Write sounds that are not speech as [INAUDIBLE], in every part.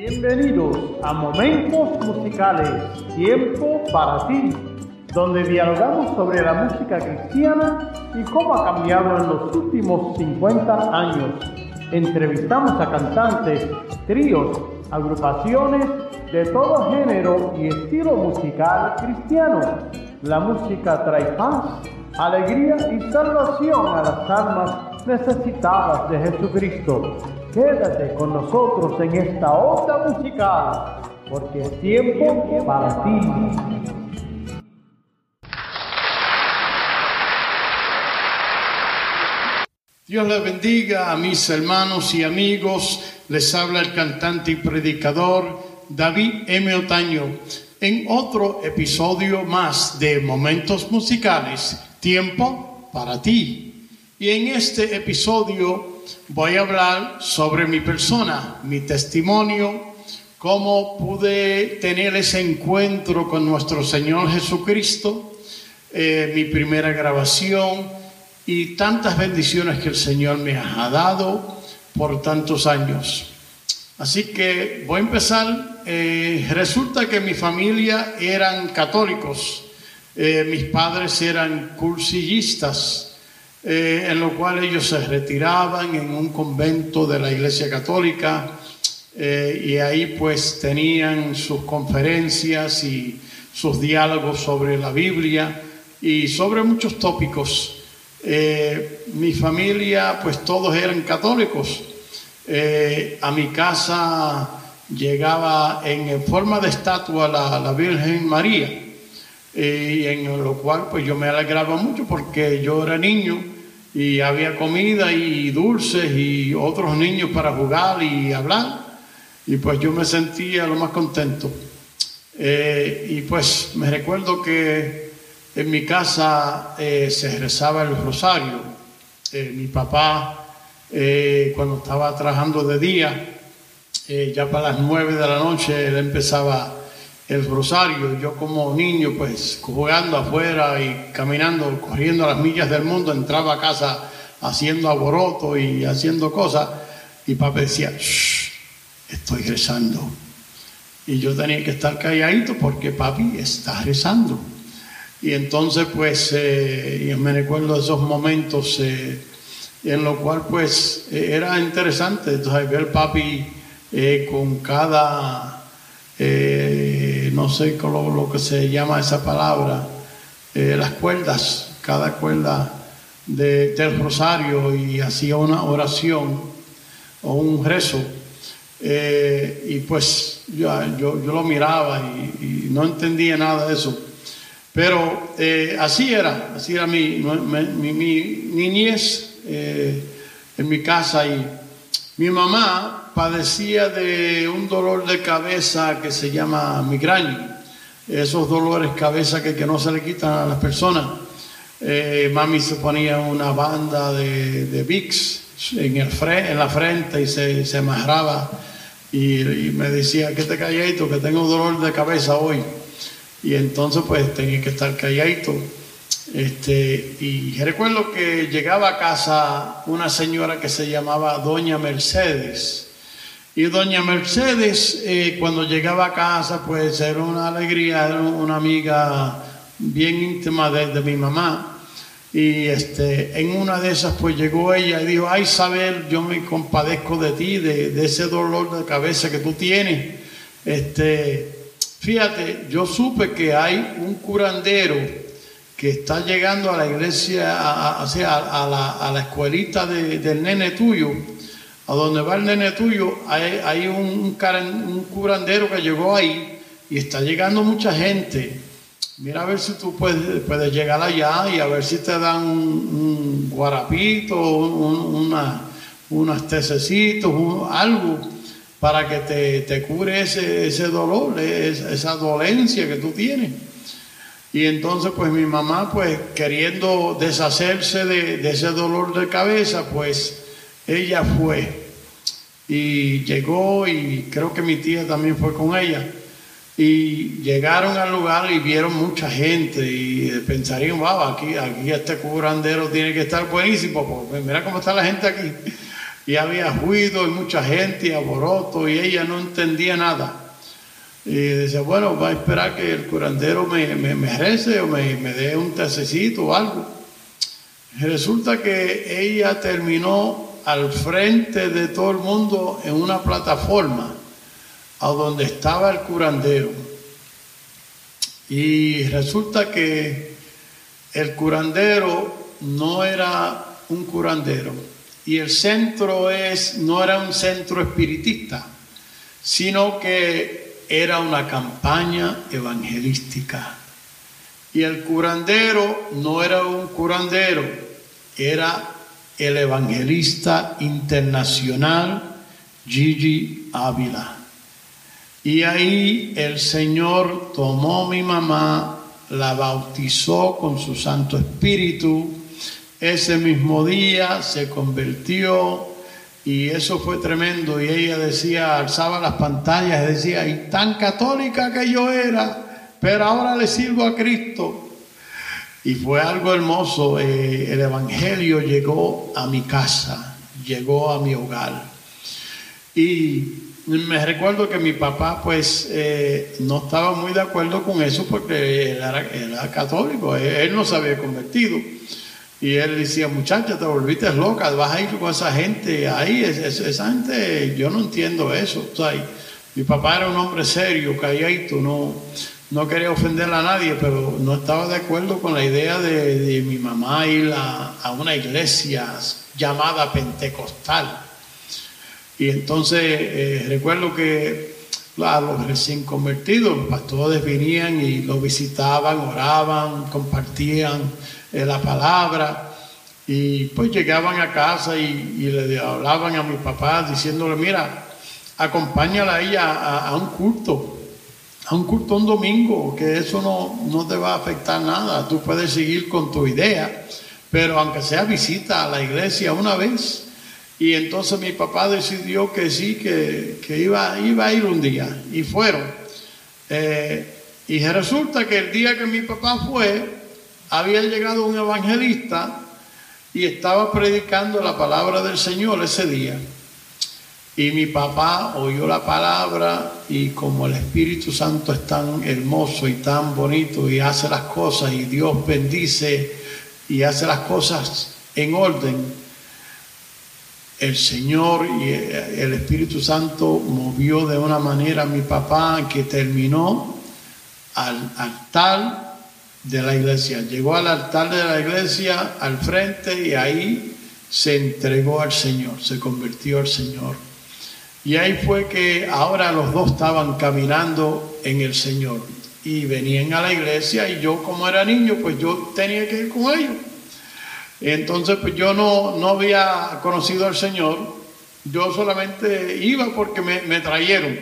Bienvenidos a Momentos Musicales, tiempo para ti, donde dialogamos sobre la música cristiana y cómo ha cambiado en los últimos 50 años. Entrevistamos a cantantes, tríos, agrupaciones de todo género y estilo musical cristiano. La música trae paz, alegría y salvación a las almas necesitadas de Jesucristo. Quédate con nosotros en esta onda musical, porque es tiempo para ti. Dios les bendiga a mis hermanos y amigos. Les habla el cantante y predicador David M. Otaño en otro episodio más de Momentos Musicales, Tiempo para ti. Y en este episodio voy a hablar sobre mi persona, mi testimonio, cómo pude tener ese encuentro con nuestro Señor Jesucristo, eh, mi primera grabación y tantas bendiciones que el Señor me ha dado por tantos años. Así que voy a empezar. Eh, resulta que mi familia eran católicos, eh, mis padres eran cursillistas eh, en lo cual ellos se retiraban en un convento de la Iglesia Católica eh, y ahí pues tenían sus conferencias y sus diálogos sobre la Biblia y sobre muchos tópicos. Eh, mi familia pues todos eran católicos. a mi casa llegaba en forma de estatua la, la Virgen María y en lo cual pues yo me alegraba mucho porque yo era niño y había comida y dulces y otros niños para jugar y hablar y pues yo me sentía lo más contento. Eh, y pues me recuerdo que en mi casa eh, se rezaba el rosario. Eh, mi papá cuando estaba trabajando de día, ya para las nueve de la noche él empezaba el rosario. Yo como niño, pues jugando afuera y caminando, corriendo a las millas del mundo, entraba a casa haciendo aboroto y haciendo cosas. Y papá decía, estoy rezando. Y yo tenía que estar calladito porque papi está rezando. Y entonces, pues, eh, me recuerdo esos momentos eh, en lo cual, pues, eh, era interesante. Entonces, ver papi con cada no sé cómo, lo que se llama esa palabra, eh, las cuerdas, cada cuerda del rosario y hacía una oración o un rezo. Eh, y pues yo, yo, lo miraba y, no entendía nada de eso. Pero eh, así era, así era mi, mi, mi niñez en mi casa y mi mamá padecía de un dolor de cabeza que se llama migraña. Esos dolores cabeza que, que, no se le quitan a las personas. Eh, mami se ponía una banda de, de Vicks en, el en la frente y se, se amarraba y, me decía que te calladito, que tengo dolor de cabeza hoy. Y entonces pues tenía que estar calladito. Este, y recuerdo que llegaba a casa una señora que se llamaba Doña Mercedes y doña Mercedes, eh, cuando llegaba a casa, pues era una alegría, era una amiga bien íntima de, mi mamá. Y este, en una de esas, pues llegó ella y dijo, ay Isabel, yo me compadezco de ti, de, ese dolor de cabeza que tú tienes. Este, fíjate, yo supe que hay un curandero que está llegando a la iglesia, a, a, la, escuelita del nene tuyo a donde va el nene tuyo, hay, un, un, curandero que llegó ahí y está llegando mucha gente. Mira a ver si tú puedes, puedes llegar allá y a ver si te dan un, guarapito, una, unos tececitos, algo para que te, te cure ese, ese dolor, esa dolencia que tú tienes. Y entonces pues mi mamá pues queriendo deshacerse de, de ese dolor de cabeza, pues ella fue y llegó y creo que mi tía también fue con ella. Y llegaron al lugar y vieron mucha gente y pensarían, wow, aquí, aquí este curandero tiene que estar buenísimo, porque mira cómo está la gente aquí. y había ruido y mucha gente y alboroto y ella no entendía nada. Y decía, bueno, va a esperar que el curandero me, me, me rece o me, me dé un tececito o algo. Resulta que ella terminó al frente de todo el mundo en una plataforma a donde estaba el curandero. Y resulta que el curandero no era un curandero y el centro es no era un centro espiritista, sino que era una campaña evangelística. Y el curandero no era un curandero, era el evangelista internacional Gigi Ávila. Y ahí el Señor tomó mi mamá, la bautizó con su Santo Espíritu. Ese mismo día se convirtió y eso fue tremendo. Y ella decía, alzaba las pantallas, decía, y tan católica que yo era, pero ahora le sirvo a Cristo. Y fue algo hermoso. Eh, el Evangelio llegó a mi casa, llegó a mi hogar. Y me recuerdo que mi papá pues eh, no estaba muy de acuerdo con eso porque él era, católico, él, no se había convertido. Y él decía, muchacha, te volviste loca, vas a ir con esa gente ahí, esa gente, yo no entiendo eso. mi papá era un hombre serio, calladito, no, no quería ofender a nadie, pero no estaba de acuerdo con la idea de, mi mamá ir a una iglesia llamada pentecostal. Y entonces eh, recuerdo que los recién convertidos, los pastores venían y lo visitaban, oraban, compartían eh, la palabra. Y pues llegaban a casa y, le hablaban a mi papá diciéndole, mira, acompáñala a, a, un culto, a un culto un domingo, que eso no, no te va a afectar nada. Tú puedes seguir con tu idea, pero aunque sea visita a la iglesia una vez, y entonces mi papá decidió que sí, que, iba, iba a ir un día. Y fueron. Eh, y resulta que el día que mi papá fue, había llegado un evangelista y estaba predicando la palabra del Señor ese día. Y mi papá oyó la palabra y como el Espíritu Santo es tan hermoso y tan bonito y hace las cosas y Dios bendice y hace las cosas en orden, el Señor y el Espíritu Santo movió de una manera a mi papá que terminó al altar de la iglesia. Llegó al altar de la iglesia al frente y ahí se entregó al Señor, se convirtió al Señor. Y ahí fue que ahora los dos estaban caminando en el Señor y venían a la iglesia y yo como era niño pues yo tenía que ir con ellos. Entonces, pues yo no, no había conocido al Señor, yo solamente iba porque me, me trajeron.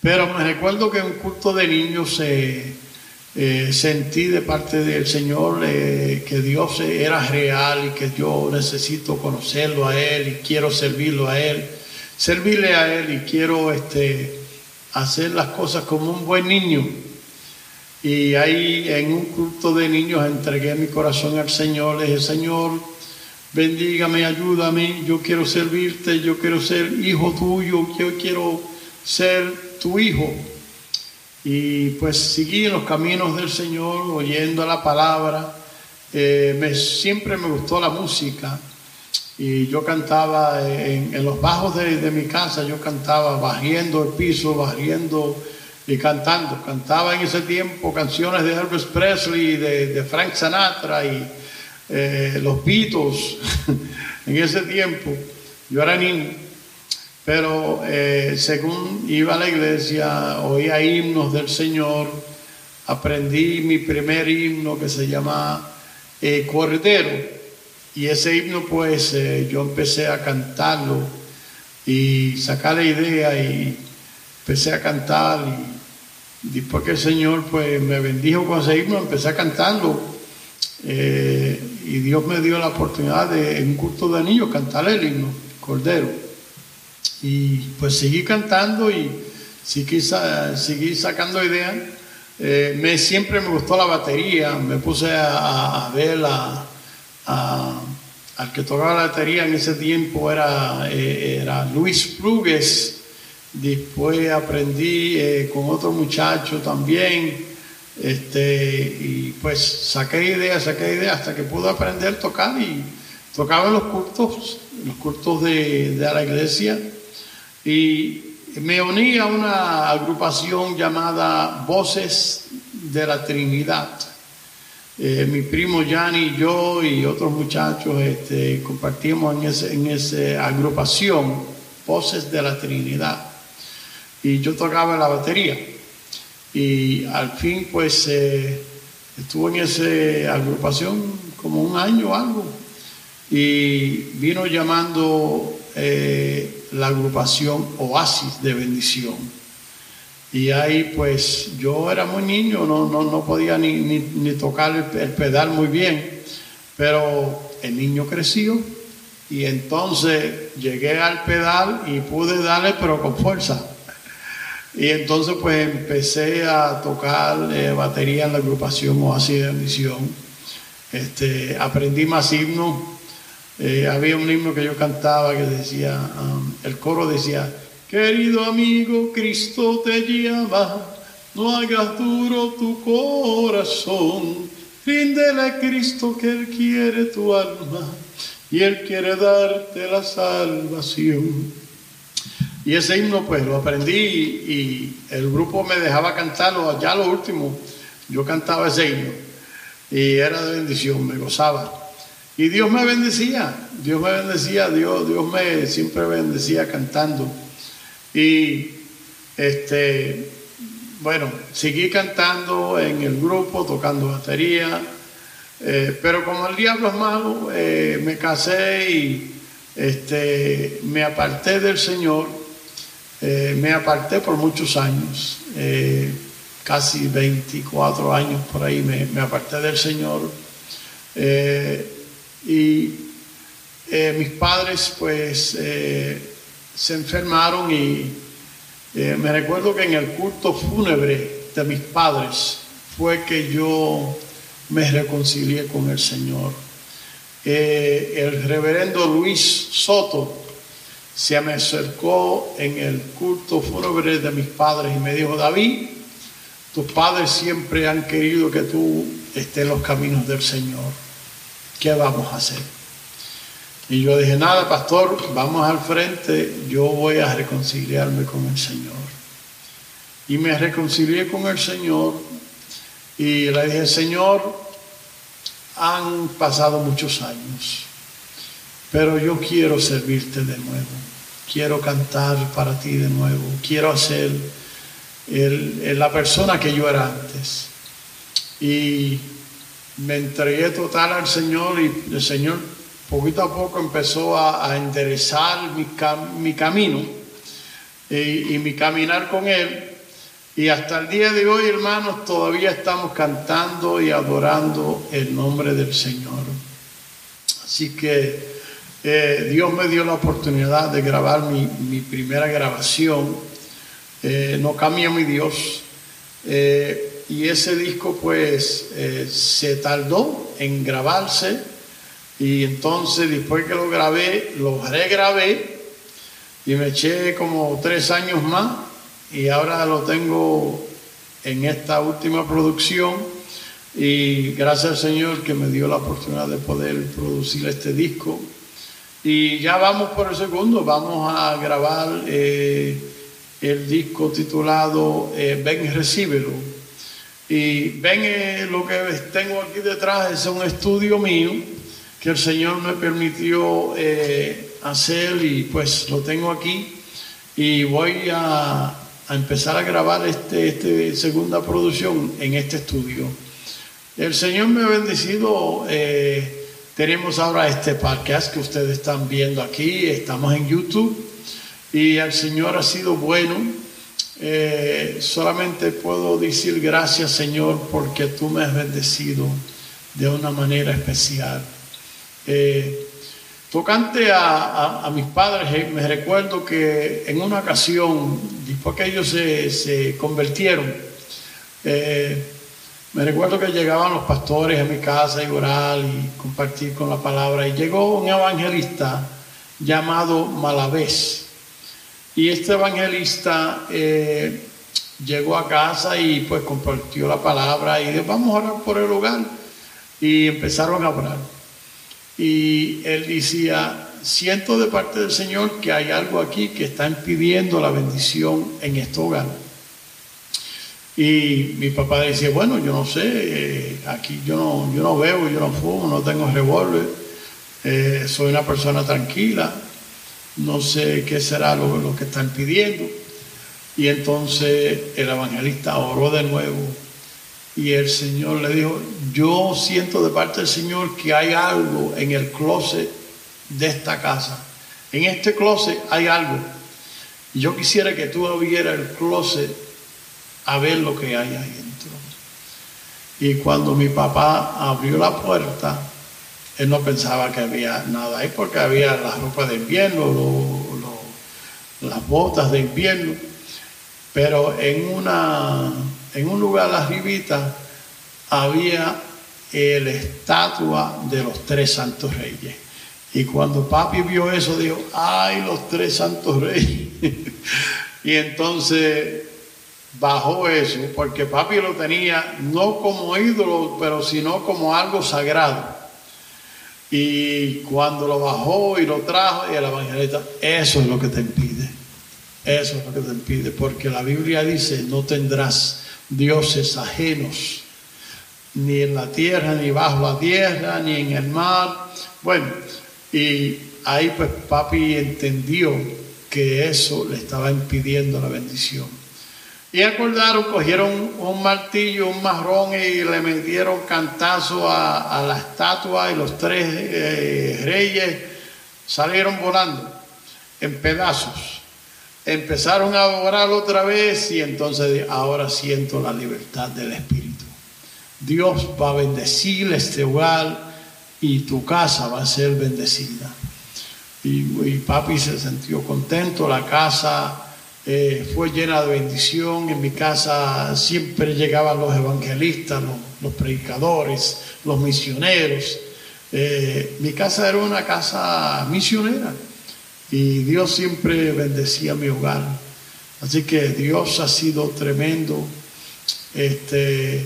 Pero me recuerdo que en un culto de niños eh, sentí de parte del Señor eh, que Dios era real y que yo necesito conocerlo a Él y quiero servirlo a Él, servirle a Él y quiero este, hacer las cosas como un buen niño. Y ahí en un culto de niños entregué mi corazón al Señor. Le dije, Señor, bendígame, ayúdame, yo quiero servirte, yo quiero ser hijo tuyo, yo quiero ser tu hijo. Y pues seguí en los caminos del Señor, oyendo la palabra. Eh, me, siempre me gustó la música y yo cantaba en, los bajos de, mi casa, yo cantaba barriendo el piso, barriendo y cantando. Cantaba en ese tiempo canciones de Elvis Presley, de, de Frank Sinatra y eh, los Beatles. [LAUGHS] en ese tiempo, yo era niño, pero eh, según iba a la iglesia, oía himnos del Señor, aprendí mi primer himno que se llama eh, Cordero. Y ese himno, pues yo empecé a cantarlo y sacar la idea y empecé a cantar y Después que el Señor pues, me bendijo con ese himno, empecé a cantarlo. Eh, y Dios me dio la oportunidad de, en un culto de niños, cantar el himno, Cordero. Y pues seguí cantando y seguí, seguí sacando ideas. Eh, me, siempre me gustó la batería, me puse a, ver a, al que tocaba la batería en ese tiempo era, eh, era Luis Plugues. Después aprendí eh, con otro muchacho también. Este, y pues saqué ideas, saqué ideas hasta que pude aprender a tocar y tocaba en los cultos, los cultos de, de la iglesia. Y me uní a una agrupación llamada Voces de la Trinidad. Eh, mi primo Yanni y yo y otros muchachos este, compartimos en, esa agrupación, Voces de la Trinidad. Y yo tocaba la batería. Y al fin, pues, eh, estuve en esa agrupación como un año o algo. Y vino llamando eh, la agrupación Oasis de Bendición. Y ahí pues yo era muy niño, no, no, no podía ni, ni, tocar el, pedal muy bien, pero el niño creció y entonces llegué al pedal y pude darle pero con fuerza. Y entonces pues empecé a tocar eh, batería en la agrupación Oasis de Bendición. Este, aprendí más himnos. Eh, había un himno que yo cantaba que decía, um, el coro decía, Querido amigo, Cristo te llama, no hagas duro tu corazón, ríndele a Cristo que Él quiere tu alma y Él quiere darte la salvación. Y ese himno pues lo aprendí y, el grupo me dejaba cantarlo, allá lo último, yo cantaba ese himno y era de bendición, me gozaba. Y Dios me bendecía, Dios me bendecía, Dios, Dios me siempre bendecía cantando. Y este, bueno, seguí cantando en el grupo, tocando batería, eh, pero como el diablo es malo, eh, me casé y este, me aparté del Señor, eh, me aparté por muchos años, casi 24 años por ahí me, me aparté del Señor. y mis padres pues se enfermaron y eh, me recuerdo que en el culto fúnebre de mis padres fue que yo me reconcilié con el Señor. Eh, el reverendo Luis Soto se me acercó en el culto fúnebre de mis padres y me dijo, David, tus padres siempre han querido que tú estés en los caminos del Señor. ¿Qué vamos a hacer? Y yo dije, nada, pastor, vamos al frente, yo voy a reconciliarme con el Señor. Y me reconcilié con el Señor y le dije, Señor, han pasado muchos años, pero yo quiero servirte de nuevo, quiero cantar para ti de nuevo, quiero ser la persona que yo era antes. Y me entregué total al Señor y el Señor poquito a poco empezó a, interesar mi, camino y, mi caminar con Él. Y hasta el día de hoy, hermanos, todavía estamos cantando y adorando el nombre del Señor. Así que eh, Dios me dio la oportunidad de grabar mi, primera grabación. Eh, no cambia mi Dios. Eh, y ese disco pues se tardó en grabarse y entonces después que lo grabé, lo regrabé y me eché como tres años más y ahora lo tengo en esta última producción y gracias al Señor que me dio la oportunidad de poder producir este disco. Y ya vamos por el segundo, vamos a grabar eh, el disco titulado eh, Ven y Recíbelo. Y ven eh, lo que tengo aquí detrás, es un estudio mío que el Señor me permitió eh, hacer y pues lo tengo aquí y voy a, empezar a grabar este, este, segunda producción en este estudio. El Señor me ha bendecido. Eh, tenemos ahora este podcast que ustedes están viendo aquí. Estamos en YouTube y el Señor ha sido bueno. Eh, solamente puedo decir gracias Señor porque tú me has bendecido de una manera especial. Eh, tocante a, mis padres, eh, me recuerdo que en una ocasión, después que ellos se, convirtieron, eh, Me recuerdo que llegaban los pastores a mi casa y orar y compartir con la palabra. Y llegó un evangelista llamado Malavés. Y este evangelista llegó a casa y pues compartió la palabra y dijo, vamos a orar por el lugar. Y empezaron a orar. Y él decía, siento de parte del Señor que hay algo aquí que está impidiendo la bendición en este hogar. Y mi papá decía, bueno, yo no sé, eh, aquí yo no, yo no yo no fumo, no tengo revólver, eh, soy una persona tranquila, no sé qué será lo, lo que están pidiendo. Y entonces el evangelista oró de nuevo y el Señor le dijo, yo siento de parte del Señor que hay algo en el closet de esta casa. En este closet hay algo. Yo quisiera que tú abrieras el closet a ver lo que hay ahí dentro. Y cuando mi papá abrió la puerta, él no pensaba que había nada ahí porque había la ropa de invierno, las botas de invierno. Pero en, una, en un lugar arribita había la estatua de los tres santos reyes. Y cuando papi vio eso, dijo, ay, los tres santos reyes. [LAUGHS] y entonces bajó eso, porque papi lo tenía no como ídolo, pero sino como algo sagrado. Y cuando lo bajó y lo trajo, y el evangelista, eso es lo que te impide. Eso es lo que te impide, porque la Biblia dice, no tendrás dioses ajenos, ni en la tierra, ni bajo la tierra, ni en el mar. Bueno, y ahí pues papi entendió que eso le estaba impidiendo la bendición. Y acordaron, cogieron un martillo, un marrón y le metieron cantazo a, la estatua y los tres eh, reyes salieron volando en pedazos. Empezaron a orar otra vez y entonces ahora siento la libertad del Espíritu. Dios va a bendecir este hogar y tu casa va a ser bendecida. Y, papi se sintió contento, la casa eh, fue llena de bendición, en mi casa siempre llegaban los evangelistas, los, predicadores, los misioneros. Eh, mi casa era una casa misionera y Dios siempre bendecía mi hogar. Así que Dios ha sido tremendo. Este,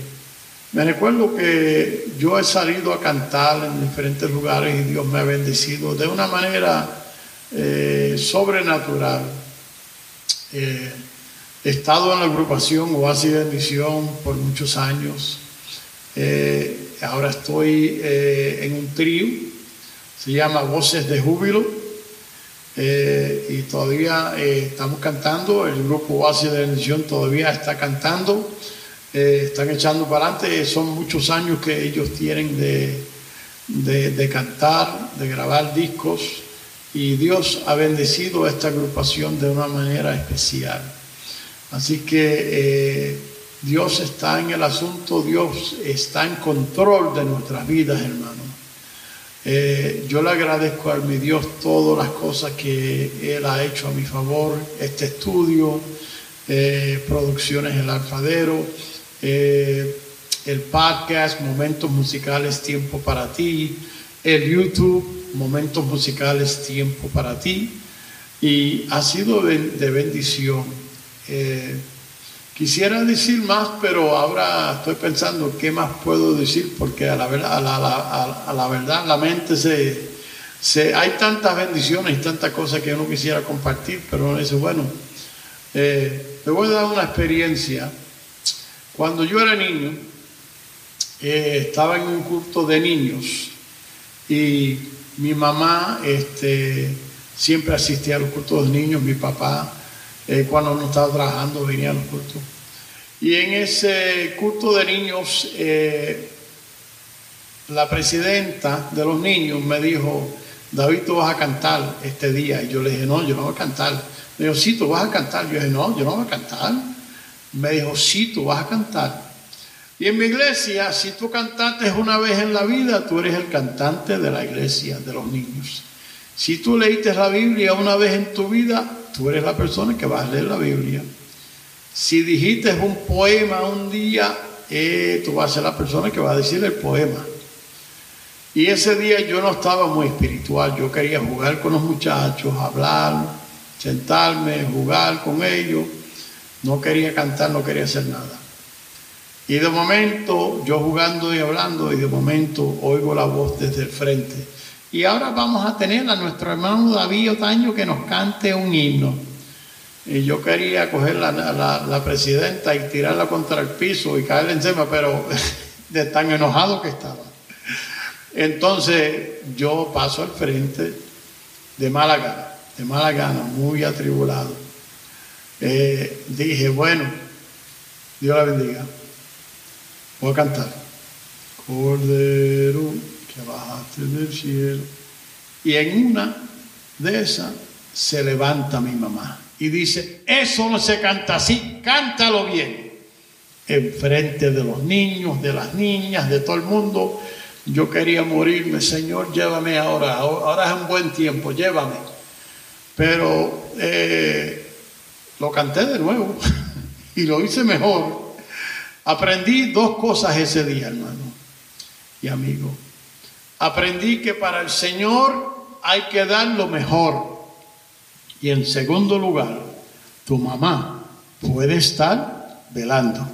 me recuerdo que yo he salido a cantar en diferentes lugares y Dios me ha bendecido de una manera eh, sobrenatural. Eh, he estado en la agrupación Oasis de Bendición por muchos años. Eh, ahora estoy en un trío, se llama Voces de Júbilo. Y todavía estamos cantando, el grupo Oasis de Bendición todavía está cantando. Eh, están echando para adelante. Son muchos años que ellos tienen de, de, cantar, de grabar discos, y Dios ha bendecido a esta agrupación de una manera especial. Así que eh, Dios está en el asunto, Dios está en control de nuestras vidas, hermano. Eh, yo le agradezco a mi Dios todas las cosas que Él ha hecho a mi favor, este estudio, producciones El Alfadero, eh, el podcast Momentos Musicales Tiempo para ti, el YouTube Momentos Musicales Tiempo para ti, y ha sido de, bendición. Quisiera decir más, pero ahora estoy pensando qué más puedo decir, porque a la, verdad, la, mente se, Hay tantas bendiciones y tantas cosas que uno quisiera compartir, pero no es bueno. Eh, voy a dar una experiencia cuando yo era niño, eh, estaba en un culto de niños y mi mamá este, siempre asistía a los cultos de niños, mi papá eh, cuando no estaba trabajando venía a los cultos. Y en ese culto de niños, eh, la presidenta de los niños me dijo, David, tú vas a cantar este día. Y yo le dije, no, yo no voy a cantar. Me dijo, sí, tú vas a cantar. Yo dije, no, yo no voy a cantar me dijo, sí, tú vas a cantar. Y en mi iglesia, si tú cantaste una vez en la vida, tú eres el cantante de la iglesia, de los niños. Si tú leíste la Biblia una vez en tu vida, tú eres la persona que va a leer la Biblia. Si dijiste un poema un día, y tú vas a ser la persona que va a decir el poema. Y ese día yo no estaba muy espiritual, yo quería jugar con los muchachos, hablar, sentarme, jugar con ellos, no quería cantar, no quería hacer nada. Y de momento, yo jugando y hablando, y de momento oigo la voz desde el frente. Y ahora vamos a tener a nuestro hermano David Otaño que nos cante un himno. Y yo quería coger la, la, presidenta y tirarla contra el piso y caerle encima, pero [LAUGHS] de tan enojado que estaba. Entonces yo paso al frente de mala gana, de mala gana, muy atribulado. Eh, dije, bueno, Dios la bendiga. Voy a cantar. Cordero bajaste del cielo. Y en una de esas se levanta mi mamá y dice, eso no se canta así, cántalo bien. Enfrente de los niños, de las niñas, de todo el mundo. Yo quería morirme, Señor, llévame ahora, ahora es un buen tiempo, llévame. Pero eh, lo canté de nuevo [LAUGHS] y lo hice mejor Aprendí dos cosas ese día, hermano y amigo. Aprendí que para el Señor hay que dar lo mejor. Y en segundo lugar, tu mamá puede estar velando.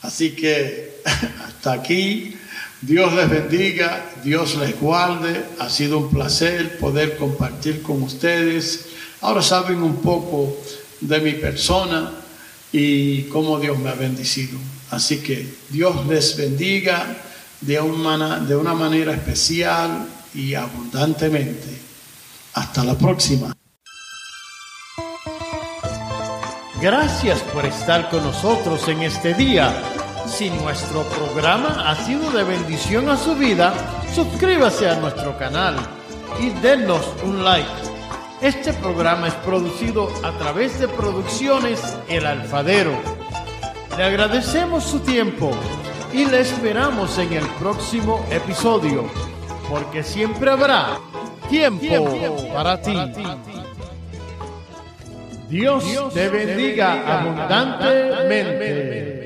Así que [LAUGHS] hasta aquí, Dios les bendiga, Dios les guarde. Ha sido un placer poder compartir con ustedes. Ahora saben un poco de mi persona y cómo Dios me ha bendecido. Así que Dios les bendiga de una, de una manera especial y abundantemente. Hasta la próxima. Gracias por estar con nosotros en este día. Si nuestro programa ha sido de bendición a su vida, suscríbase a nuestro canal y denos un like. Este programa es producido a través de Producciones El Alfadero le agradecemos su tiempo y le esperamos en el próximo episodio, porque siempre habrá tiempo, para, ti. Dios, te bendiga abundantemente.